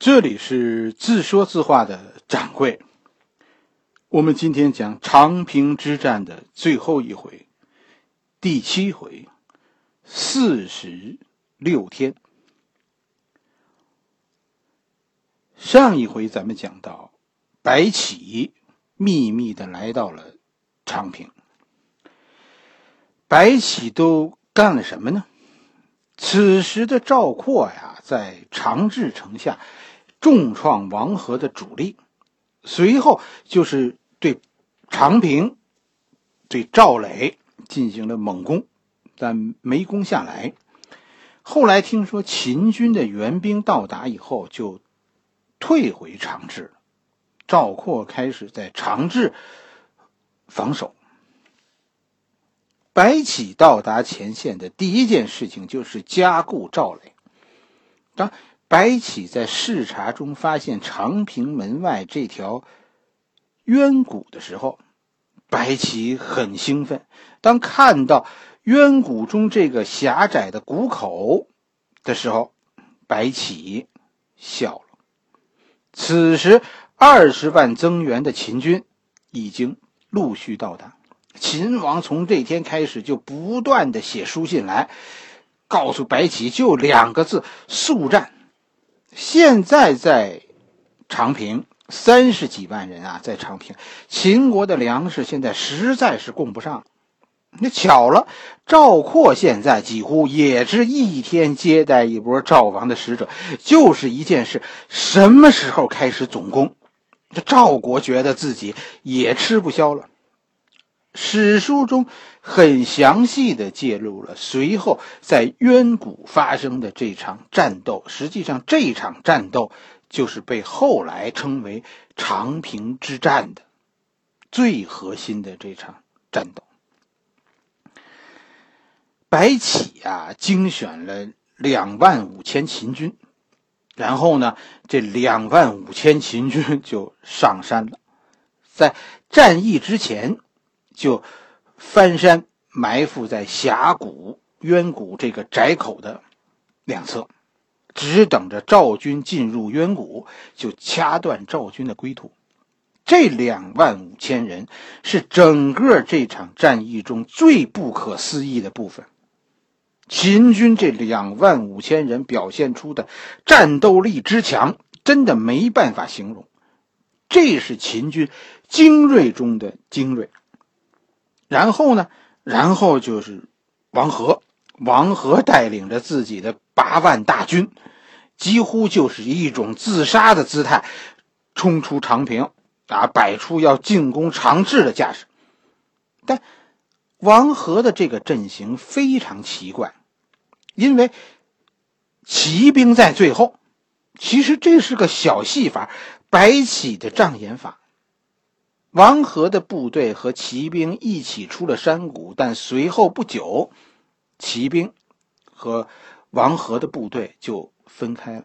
这里是自说自话的掌柜。我们今天讲长平之战的最后一回，第七回，四十六天。上一回咱们讲到，白起秘密的来到了长平。白起都干了什么呢？此时的赵括呀，在长治城下。重创王和的主力，随后就是对长平、对赵垒进行了猛攻，但没攻下来。后来听说秦军的援兵到达以后，就退回长治。赵括开始在长治防守。白起到达前线的第一件事情就是加固赵垒。当白起在视察中发现长平门外这条渊谷的时候，白起很兴奋。当看到渊谷中这个狭窄的谷口的时候，白起笑了。此时，二十万增援的秦军已经陆续到达。秦王从这天开始就不断的写书信来，告诉白起就两个字：速战。现在在长平三十几万人啊，在长平，秦国的粮食现在实在是供不上。那巧了，赵括现在几乎也是一天接待一波赵王的使者，就是一件事：什么时候开始总攻？这赵国觉得自己也吃不消了。史书中很详细的记录了随后在渊谷发生的这场战斗。实际上，这场战斗就是被后来称为长平之战的最核心的这场战斗。白起啊，精选了两万五千秦军，然后呢，这两万五千秦军就上山了。在战役之前。就翻山埋伏在峡谷渊谷这个窄口的两侧，只等着赵军进入渊谷，就掐断赵军的归途。这两万五千人是整个这场战役中最不可思议的部分。秦军这两万五千人表现出的战斗力之强，真的没办法形容。这是秦军精锐中的精锐。然后呢？然后就是王和，王和带领着自己的八万大军，几乎就是一种自杀的姿态，冲出长平，啊，摆出要进攻长治的架势。但王和的这个阵型非常奇怪，因为骑兵在最后。其实这是个小戏法，白起的障眼法。王和的部队和骑兵一起出了山谷，但随后不久，骑兵和王和的部队就分开了。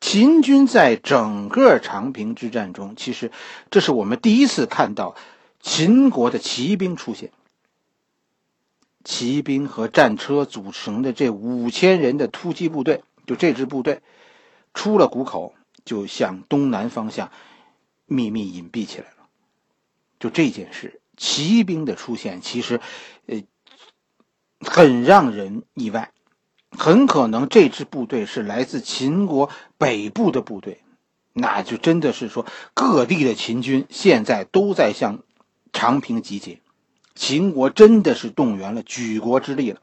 秦军在整个长平之战中，其实这是我们第一次看到秦国的骑兵出现。骑兵和战车组成的这五千人的突击部队，就这支部队出了谷口，就向东南方向。秘密隐蔽起来了，就这件事，骑兵的出现其实，呃，很让人意外。很可能这支部队是来自秦国北部的部队，那就真的是说各地的秦军现在都在向长平集结，秦国真的是动员了举国之力了。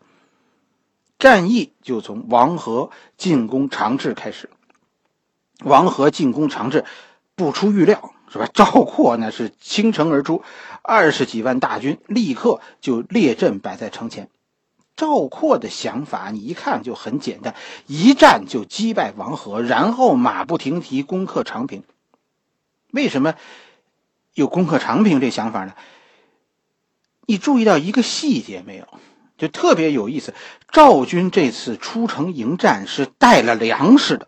战役就从王和进攻长治开始，王和进攻长治。不出预料，是吧？赵括呢是倾城而出，二十几万大军立刻就列阵摆在城前。赵括的想法，你一看就很简单，一战就击败王和，然后马不停蹄攻克长平。为什么有攻克长平这想法呢？你注意到一个细节没有？就特别有意思，赵军这次出城迎战是带了粮食的。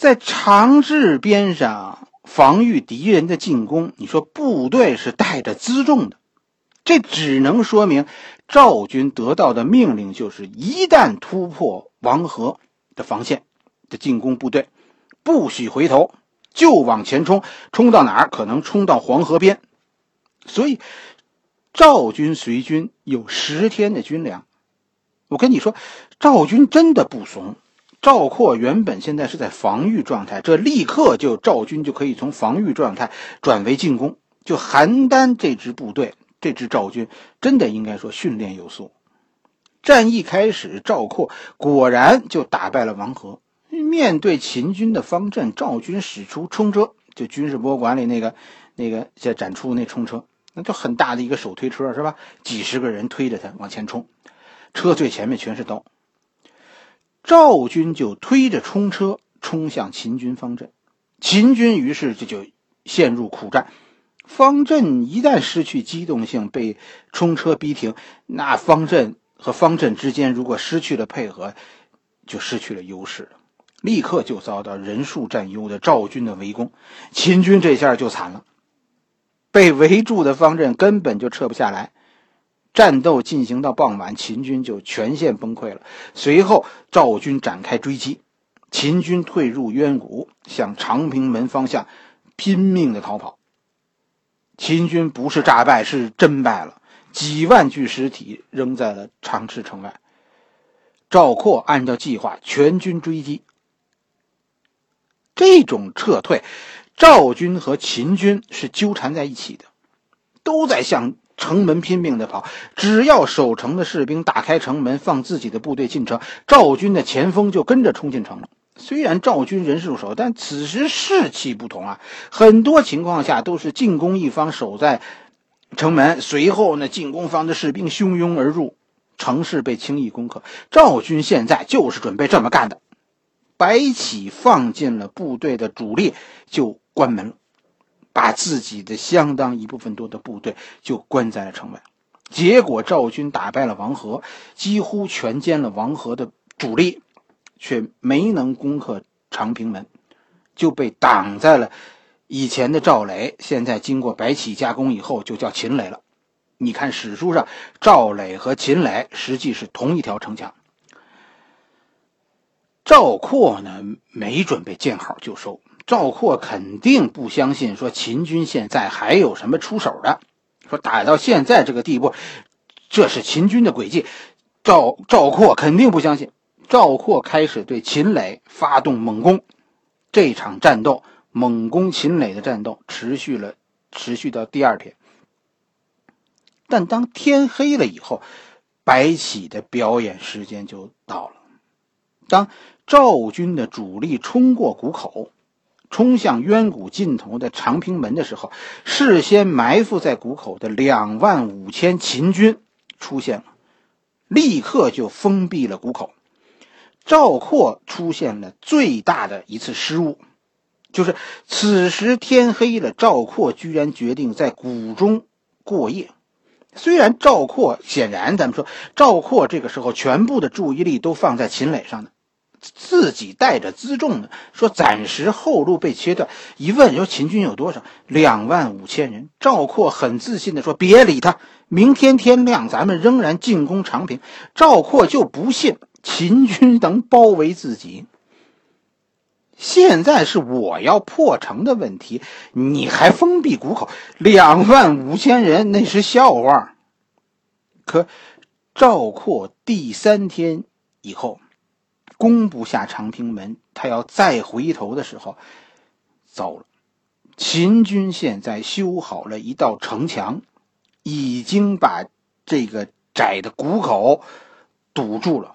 在长治边上防御敌人的进攻，你说部队是带着辎重的，这只能说明赵军得到的命令就是：一旦突破王河的防线的进攻部队，不许回头，就往前冲，冲到哪儿？可能冲到黄河边。所以，赵军随军有十天的军粮。我跟你说，赵军真的不怂。赵括原本现在是在防御状态，这立刻就赵军就可以从防御状态转为进攻。就邯郸这支部队，这支赵军真的应该说训练有素。战役开始，赵括果然就打败了王和。面对秦军的方阵，赵军使出冲车，就军事博物馆里那个那个在展出那冲车，那就很大的一个手推车是吧？几十个人推着它往前冲，车最前面全是刀。赵军就推着冲车冲向秦军方阵，秦军于是这就陷入苦战。方阵一旦失去机动性，被冲车逼停，那方阵和方阵之间如果失去了配合，就失去了优势，立刻就遭到人数占优的赵军的围攻。秦军这下就惨了，被围住的方阵根本就撤不下来。战斗进行到傍晚，秦军就全线崩溃了。随后，赵军展开追击，秦军退入渊谷，向长平门方向拼命的逃跑。秦军不是诈败，是真败了，几万具尸体扔在了长池城外。赵括按照计划全军追击。这种撤退，赵军和秦军是纠缠在一起的，都在向。城门拼命的跑，只要守城的士兵打开城门，放自己的部队进城，赵军的前锋就跟着冲进城了。虽然赵军人数少，但此时士气不同啊！很多情况下都是进攻一方守在城门，随后呢，进攻方的士兵汹涌而入，城市被轻易攻克。赵军现在就是准备这么干的。白起放进了部队的主力，就关门了。把自己的相当一部分多的部队就关在了城外，结果赵军打败了王和，几乎全歼了王和的主力，却没能攻克长平门，就被挡在了以前的赵垒，现在经过白起加工以后就叫秦垒了。你看史书上，赵垒和秦垒实际是同一条城墙。赵括呢，没准备见好就收。赵括肯定不相信，说秦军现在还有什么出手的，说打到现在这个地步，这是秦军的诡计。赵赵括肯定不相信。赵括开始对秦垒发动猛攻，这场战斗猛攻秦垒的战斗持续了，持续到第二天。但当天黑了以后，白起的表演时间就到了。当赵军的主力冲过谷口。冲向渊谷尽头的长平门的时候，事先埋伏在谷口的两万五千秦军出现了，立刻就封闭了谷口。赵括出现了最大的一次失误，就是此时天黑了，赵括居然决定在谷中过夜。虽然赵括显然，咱们说赵括这个时候全部的注意力都放在秦垒上呢。自己带着辎重呢，说暂时后路被切断。一问说秦军有多少？两万五千人。赵括很自信的说：“别理他，明天天亮，咱们仍然进攻长平。”赵括就不信秦军能包围自己。现在是我要破城的问题，你还封闭谷口，两万五千人那是笑话。可赵括第三天以后。攻不下长平门，他要再回头的时候，糟了！秦军现在修好了一道城墙，已经把这个窄的谷口堵住了。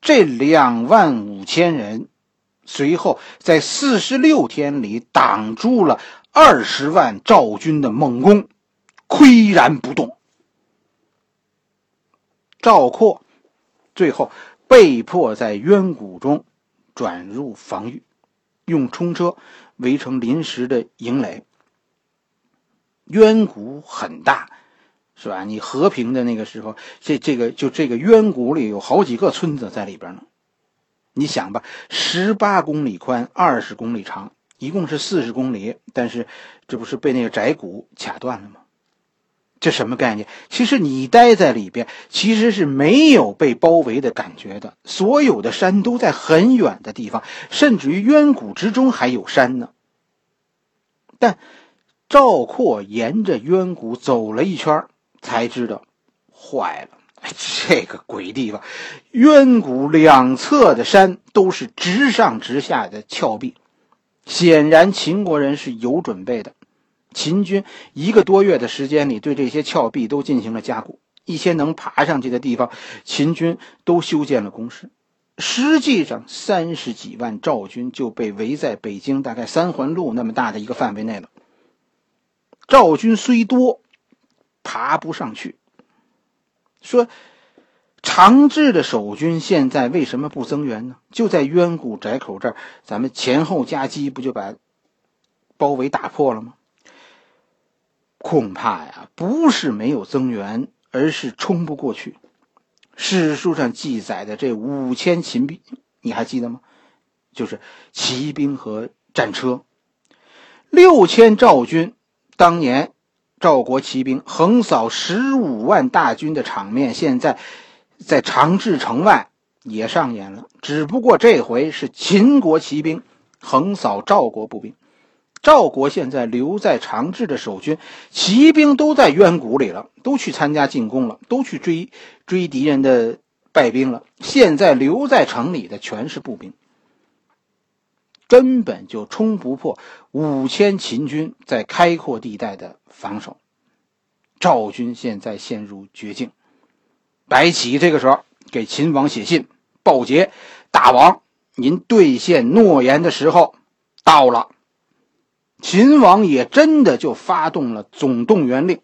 这两万五千人，随后在四十六天里挡住了二十万赵军的猛攻，岿然不动。赵括最后。被迫在渊谷中转入防御，用冲车围成临时的营垒。渊谷很大，是吧？你和平的那个时候，这这个就这个渊谷里有好几个村子在里边呢。你想吧，十八公里宽，二十公里长，一共是四十公里。但是这不是被那个窄谷卡断了吗？这什么概念？其实你待在里边，其实是没有被包围的感觉的。所有的山都在很远的地方，甚至于渊谷之中还有山呢。但赵括沿着渊谷走了一圈，才知道，坏了，这个鬼地方，渊谷两侧的山都是直上直下的峭壁，显然秦国人是有准备的。秦军一个多月的时间里，对这些峭壁都进行了加固，一些能爬上去的地方，秦军都修建了工事。实际上，三十几万赵军就被围在北京大概三环路那么大的一个范围内了。赵军虽多，爬不上去。说长治的守军现在为什么不增援呢？就在渊谷窄口这儿，咱们前后夹击，不就把包围打破了吗？恐怕呀，不是没有增援，而是冲不过去。史书上记载的这五千秦兵，你还记得吗？就是骑兵和战车。六千赵军，当年赵国骑兵横扫十五万大军的场面，现在在长治城外也上演了。只不过这回是秦国骑兵横扫赵国步兵。赵国现在留在长治的守军、骑兵都在渊谷里了，都去参加进攻了，都去追追敌人的败兵了。现在留在城里的全是步兵，根本就冲不破五千秦军在开阔地带的防守。赵军现在陷入绝境。白起这个时候给秦王写信报捷：“大王，您兑现诺言的时候到了。”秦王也真的就发动了总动员令，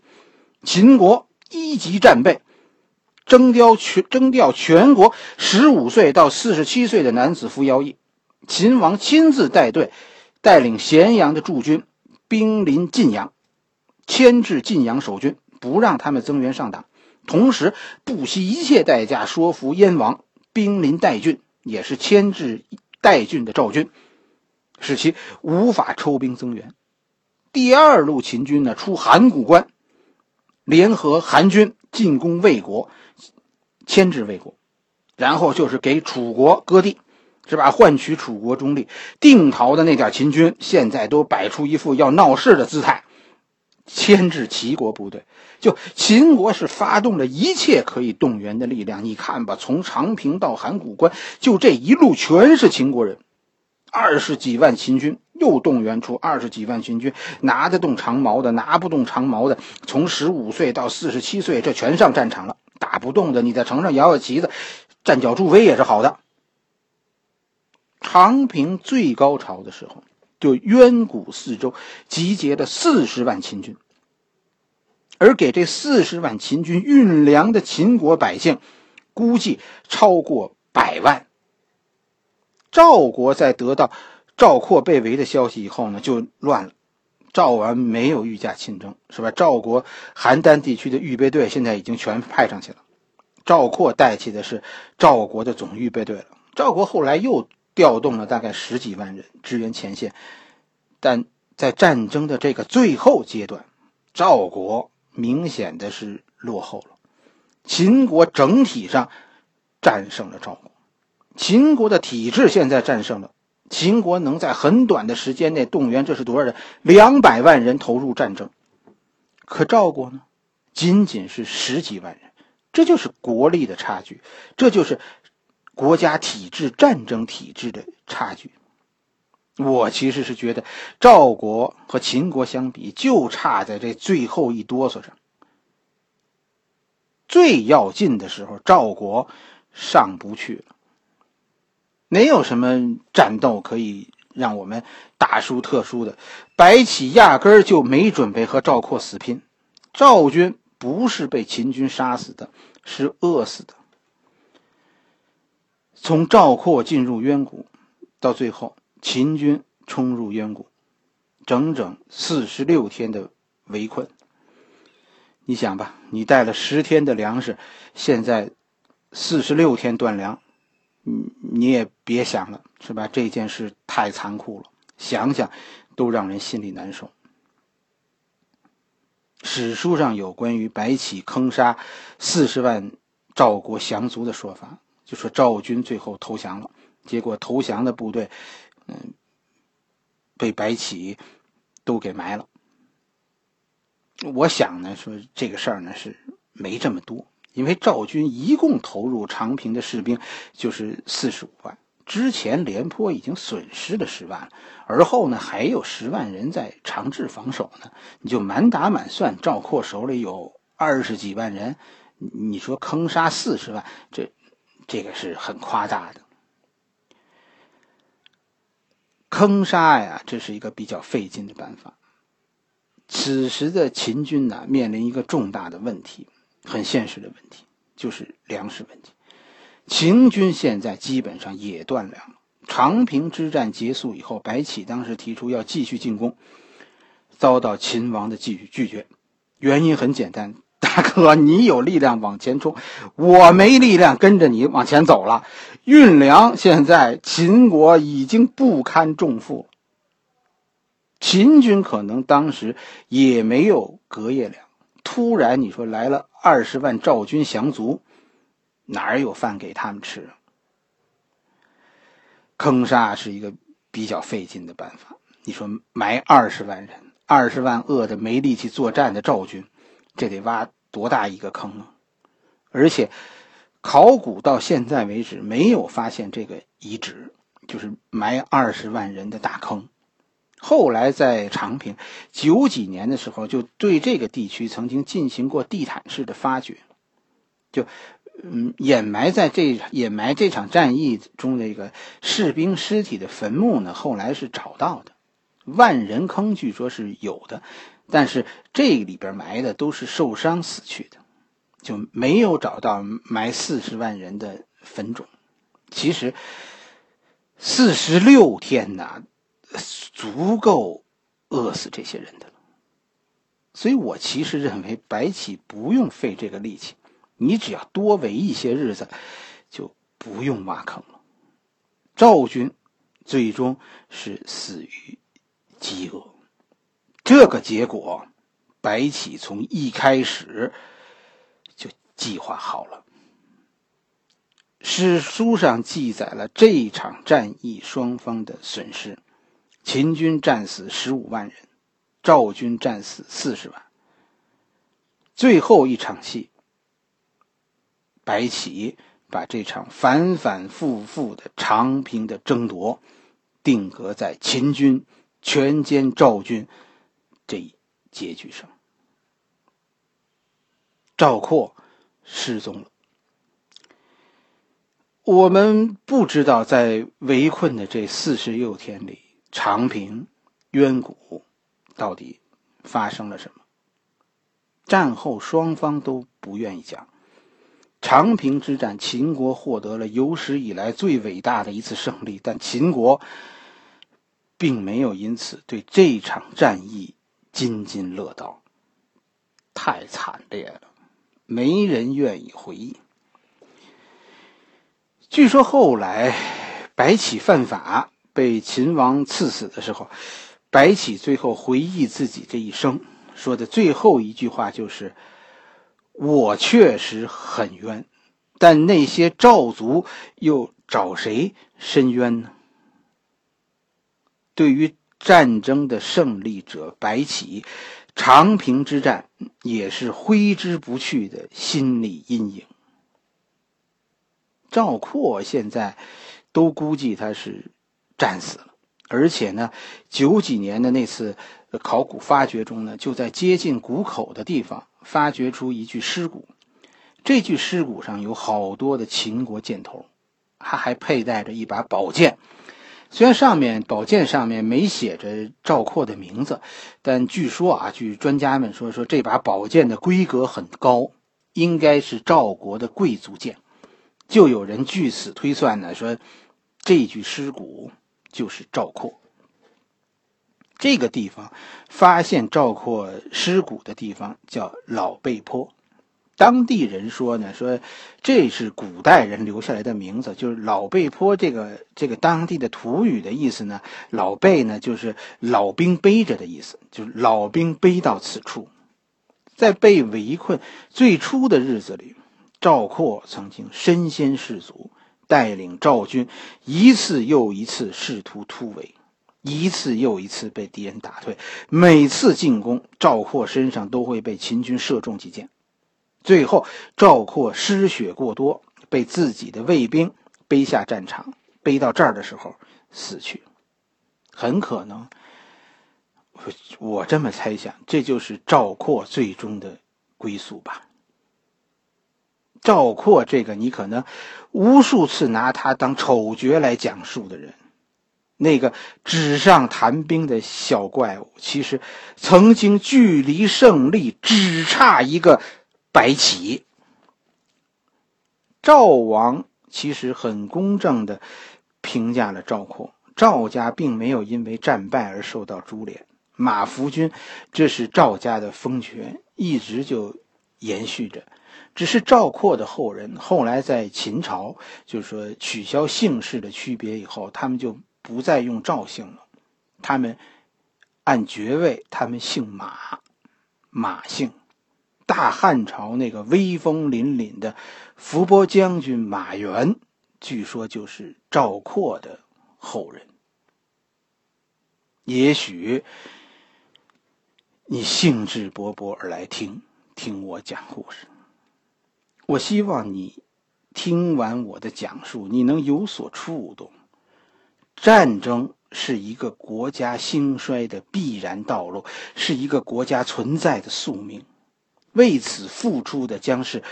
秦国一级战备，征调全征调全国十五岁到四十七岁的男子服徭役。秦王亲自带队，带领咸阳的驻军兵临晋阳，牵制晋阳守军，不让他们增援上党，同时不惜一切代价说服燕王兵临代郡，也是牵制代郡的赵军。使其无法抽兵增援。第二路秦军呢，出函谷关，联合韩军进攻魏国，牵制魏国，然后就是给楚国割地，是吧？换取楚国中立。定陶的那点秦军现在都摆出一副要闹事的姿态，牵制齐国部队。就秦国是发动了一切可以动员的力量。你看吧，从长平到函谷关，就这一路全是秦国人。二十几万秦军又动员出二十几万秦军，拿得动长矛的，拿不动长矛的，从十五岁到四十七岁，这全上战场了。打不动的，你在城上摇摇旗子，站脚助威也是好的。长平最高潮的时候，就渊谷四周集结了四十万秦军，而给这四十万秦军运粮的秦国百姓，估计超过百万。赵国在得到赵括被围的消息以后呢，就乱了。赵王没有御驾亲征，是吧？赵国邯郸地区的预备队现在已经全派上去了。赵括带起的是赵国的总预备队了。赵国后来又调动了大概十几万人支援前线，但在战争的这个最后阶段，赵国明显的是落后了。秦国整体上战胜了赵国。秦国的体制现在战胜了，秦国能在很短的时间内动员，这是多少人？两百万人投入战争。可赵国呢，仅仅是十几万人，这就是国力的差距，这就是国家体制、战争体制的差距。我其实是觉得，赵国和秦国相比，就差在这最后一哆嗦上。最要紧的时候，赵国上不去了。没有什么战斗可以让我们大输特输的，白起压根儿就没准备和赵括死拼。赵军不是被秦军杀死的，是饿死的。从赵括进入渊谷，到最后秦军冲入渊谷，整整四十六天的围困。你想吧，你带了十天的粮食，现在四十六天断粮。你你也别想了，是吧？这件事太残酷了，想想都让人心里难受。史书上有关于白起坑杀四十万赵国降卒的说法，就说赵军最后投降了，结果投降的部队，嗯，被白起都给埋了。我想呢，说这个事儿呢是没这么多，因为赵军一共投入长平的士兵就是四十五万，之前廉颇已经损失了十万，而后呢还有十万人在长治防守呢，你就满打满算，赵括手里有二十几万人，你说坑杀四十万，这这个是很夸大的。坑杀呀，这是一个比较费劲的办法。此时的秦军呢，面临一个重大的问题，很现实的问题，就是粮食问题。秦军现在基本上也断粮了。长平之战结束以后，白起当时提出要继续进攻，遭到秦王的拒拒绝。原因很简单，大哥，你有力量往前冲，我没力量跟着你往前走了。运粮现在秦国已经不堪重负。秦军可能当时也没有隔夜粮，突然你说来了二十万赵军降卒，哪有饭给他们吃？坑杀是一个比较费劲的办法。你说埋二十万人，二十万饿的没力气作战的赵军，这得挖多大一个坑啊！而且考古到现在为止没有发现这个遗址，就是埋二十万人的大坑。后来在长平九几年的时候，就对这个地区曾经进行过地毯式的发掘，就嗯掩埋在这掩埋这场战役中的一个士兵尸体的坟墓呢，后来是找到的。万人坑据说是有的，但是这里边埋的都是受伤死去的，就没有找到埋四十万人的坟冢。其实四十六天呐。足够饿死这些人的了，所以我其实认为白起不用费这个力气，你只要多围一些日子，就不用挖坑了。赵军最终是死于饥饿，这个结果白起从一开始就计划好了。史书上记载了这场战役双方的损失。秦军战死十五万人，赵军战死四十万。最后一场戏，白起把这场反反复复的长平的争夺，定格在秦军全歼赵军这一结局上。赵括失踪了，我们不知道在围困的这四十六天里。长平渊谷到底发生了什么？战后双方都不愿意讲。长平之战，秦国获得了有史以来最伟大的一次胜利，但秦国并没有因此对这场战役津津乐道。太惨烈了，没人愿意回忆。据说后来白起犯法。被秦王赐死的时候，白起最后回忆自己这一生，说的最后一句话就是：“我确实很冤，但那些赵族又找谁申冤呢？”对于战争的胜利者白起，长平之战也是挥之不去的心理阴影。赵括现在都估计他是。战死了，而且呢，九几年的那次考古发掘中呢，就在接近谷口的地方发掘出一具尸骨，这具尸骨上有好多的秦国箭头，他还佩戴着一把宝剑。虽然上面宝剑上面没写着赵括的名字，但据说啊，据专家们说，说这把宝剑的规格很高，应该是赵国的贵族剑。就有人据此推算呢，说这具尸骨。就是赵括。这个地方发现赵括尸骨的地方叫老背坡，当地人说呢，说这是古代人留下来的名字，就是老背坡这个这个当地的土语的意思呢，老背呢就是老兵背着的意思，就是老兵背到此处。在被围困最初的日子里，赵括曾经身先士卒，带领赵军一次又一次试图突围，一次又一次被敌人打退。每次进攻，赵括身上都会被秦军射中几箭。最后，赵括失血过多，被自己的卫兵背下战场，背到这儿的时候死去。很可能，我这么猜想，这就是赵括最终的归宿吧。赵括这个，你可能无数次拿他当丑角来讲述的人，那个纸上谈兵的小怪物，其实曾经距离胜利只差一个。白起，赵王其实很公正的评价了赵括。赵家并没有因为战败而受到株连，马服军这是赵家的封权，一直就延续着。只是赵括的后人后来在秦朝，就是说取消姓氏的区别以后，他们就不再用赵姓了，他们按爵位，他们姓马，马姓。大汉朝那个威风凛凛的伏波将军马援，据说就是赵括的后人。也许你兴致勃勃而来听听我讲故事，我希望你听完我的讲述，你能有所触动。战争是一个国家兴衰的必然道路，是一个国家存在的宿命。为此付出的将是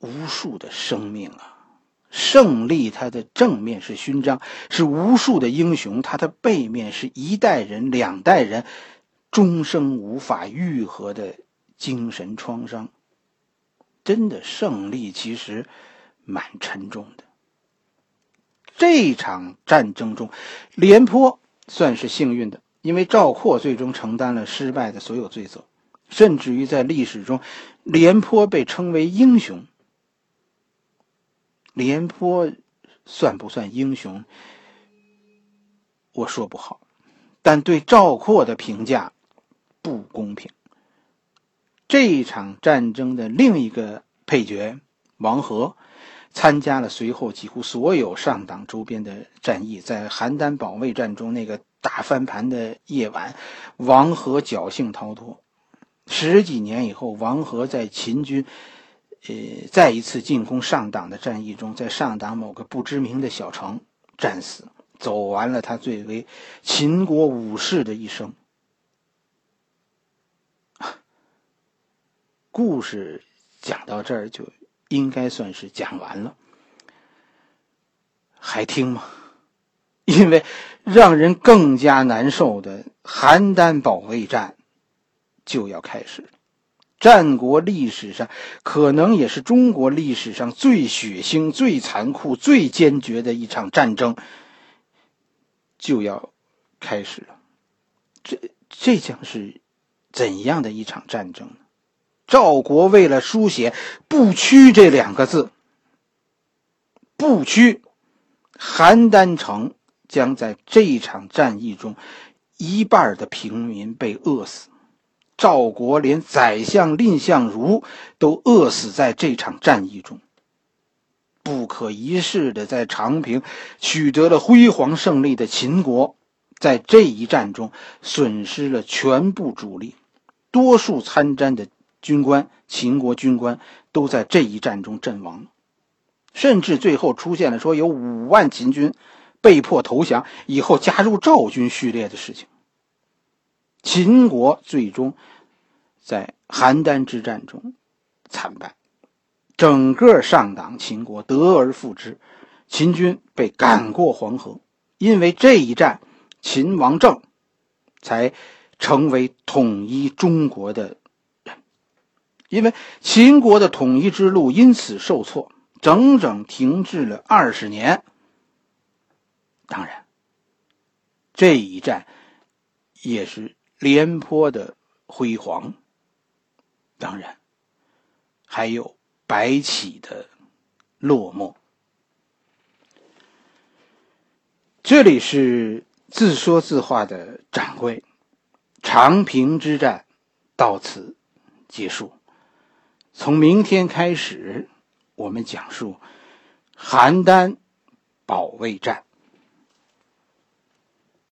无数的生命啊！胜利，它的正面是勋章，是无数的英雄；它的背面是一代人、两代人终生无法愈合的精神创伤。真的，胜利其实蛮沉重的。这场战争中，廉颇算是幸运的，因为赵括最终承担了失败的所有罪责。甚至于在历史中，廉颇被称为英雄。廉颇算不算英雄？我说不好，但对赵括的评价不公平。这一场战争的另一个配角王和，参加了随后几乎所有上党周边的战役，在邯郸保卫战中那个大翻盘的夜晚，王和侥幸逃脱。十几年以后，王和在秦军，呃，再一次进攻上党的战役中，在上党某个不知名的小城战死，走完了他最为秦国武士的一生。故事讲到这儿就应该算是讲完了，还听吗？因为让人更加难受的邯郸保卫战。就要开始，战国历史上可能也是中国历史上最血腥、最残酷、最坚决的一场战争就要开始了。这这将是怎样的一场战争？赵国为了书写“不屈”这两个字，不屈，邯郸城将在这一场战役中，一半的平民被饿死。赵国连宰相蔺相如都饿死在这场战役中。不可一世的在长平取得了辉煌胜利的秦国，在这一战中损失了全部主力，多数参战的军官，秦国军官都在这一战中阵亡，甚至最后出现了说有五万秦军被迫投降，以后加入赵军序列的事情。秦国最终。在邯郸之战中惨败，整个上党秦国得而复之，秦军被赶过黄河。因为这一战，秦王政才成为统一中国的。因为秦国的统一之路因此受挫，整整停滞了二十年。当然，这一战也是廉颇的辉煌。当然，还有白起的落寞。这里是自说自话的掌柜，长平之战到此结束。从明天开始，我们讲述邯郸保卫战。